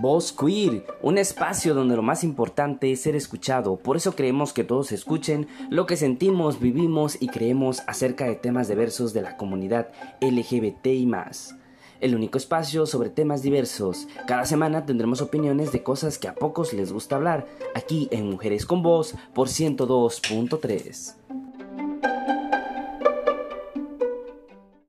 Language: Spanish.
Voz Queer, un espacio donde lo más importante es ser escuchado. Por eso creemos que todos escuchen lo que sentimos, vivimos y creemos acerca de temas diversos de la comunidad LGBT y más. El único espacio sobre temas diversos. Cada semana tendremos opiniones de cosas que a pocos les gusta hablar, aquí en Mujeres con Voz por 102.3.